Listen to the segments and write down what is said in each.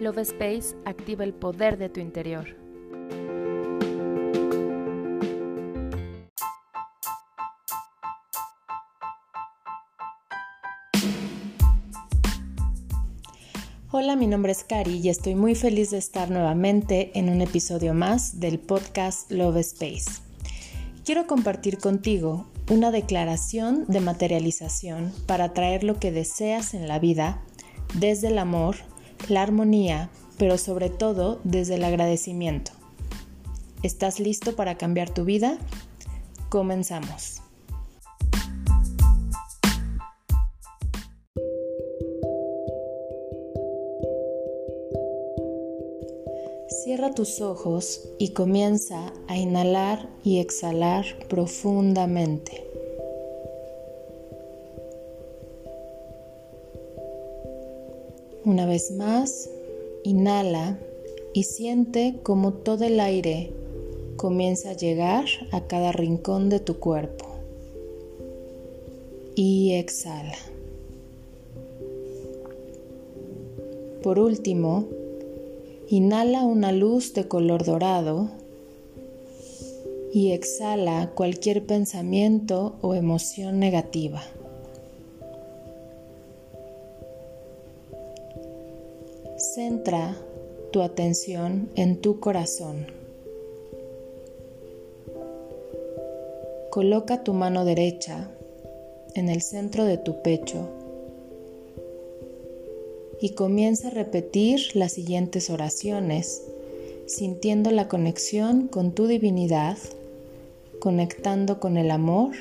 Love Space activa el poder de tu interior. Hola, mi nombre es Cari y estoy muy feliz de estar nuevamente en un episodio más del podcast Love Space. Quiero compartir contigo una declaración de materialización para atraer lo que deseas en la vida desde el amor la armonía, pero sobre todo desde el agradecimiento. ¿Estás listo para cambiar tu vida? Comenzamos. Cierra tus ojos y comienza a inhalar y exhalar profundamente. Una vez más, inhala y siente como todo el aire comienza a llegar a cada rincón de tu cuerpo. Y exhala. Por último, inhala una luz de color dorado y exhala cualquier pensamiento o emoción negativa. Centra tu atención en tu corazón. Coloca tu mano derecha en el centro de tu pecho y comienza a repetir las siguientes oraciones sintiendo la conexión con tu divinidad, conectando con el amor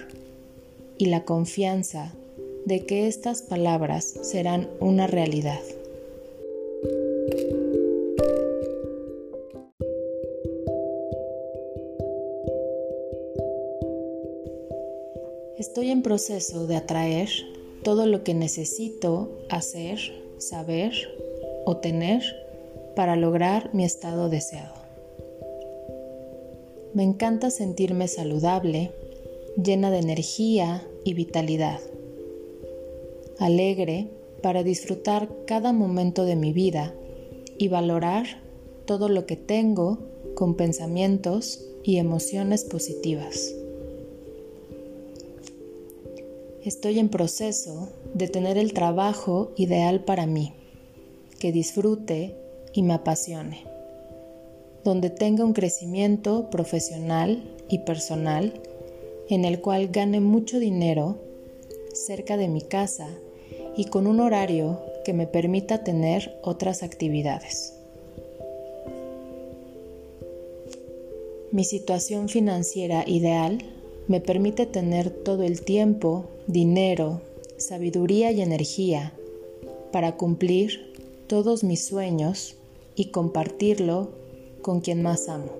y la confianza de que estas palabras serán una realidad. Estoy en proceso de atraer todo lo que necesito hacer, saber o tener para lograr mi estado deseado. Me encanta sentirme saludable, llena de energía y vitalidad, alegre para disfrutar cada momento de mi vida y valorar todo lo que tengo con pensamientos y emociones positivas. Estoy en proceso de tener el trabajo ideal para mí, que disfrute y me apasione, donde tenga un crecimiento profesional y personal en el cual gane mucho dinero cerca de mi casa y con un horario que me permita tener otras actividades. Mi situación financiera ideal me permite tener todo el tiempo, dinero, sabiduría y energía para cumplir todos mis sueños y compartirlo con quien más amo.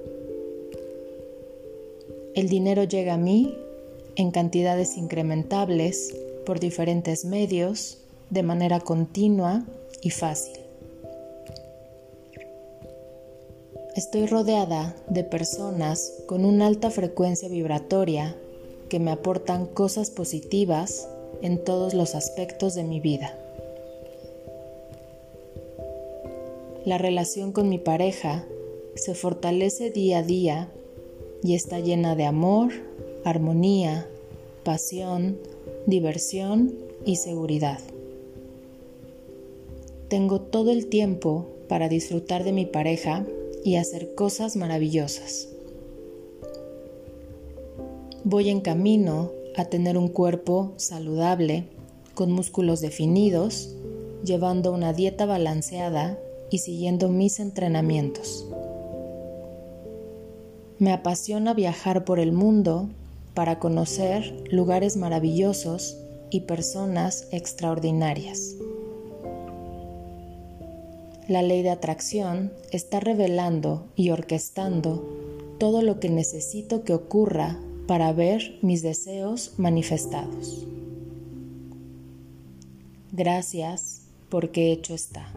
El dinero llega a mí en cantidades incrementables por diferentes medios, de manera continua y fácil. Estoy rodeada de personas con una alta frecuencia vibratoria que me aportan cosas positivas en todos los aspectos de mi vida. La relación con mi pareja se fortalece día a día y está llena de amor, armonía, pasión, diversión y seguridad. Tengo todo el tiempo para disfrutar de mi pareja y hacer cosas maravillosas. Voy en camino a tener un cuerpo saludable, con músculos definidos, llevando una dieta balanceada y siguiendo mis entrenamientos. Me apasiona viajar por el mundo para conocer lugares maravillosos y personas extraordinarias. La ley de atracción está revelando y orquestando todo lo que necesito que ocurra para ver mis deseos manifestados. Gracias porque hecho está.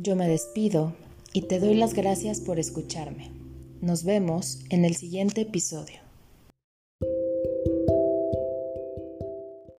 Yo me despido y te doy las gracias por escucharme. Nos vemos en el siguiente episodio.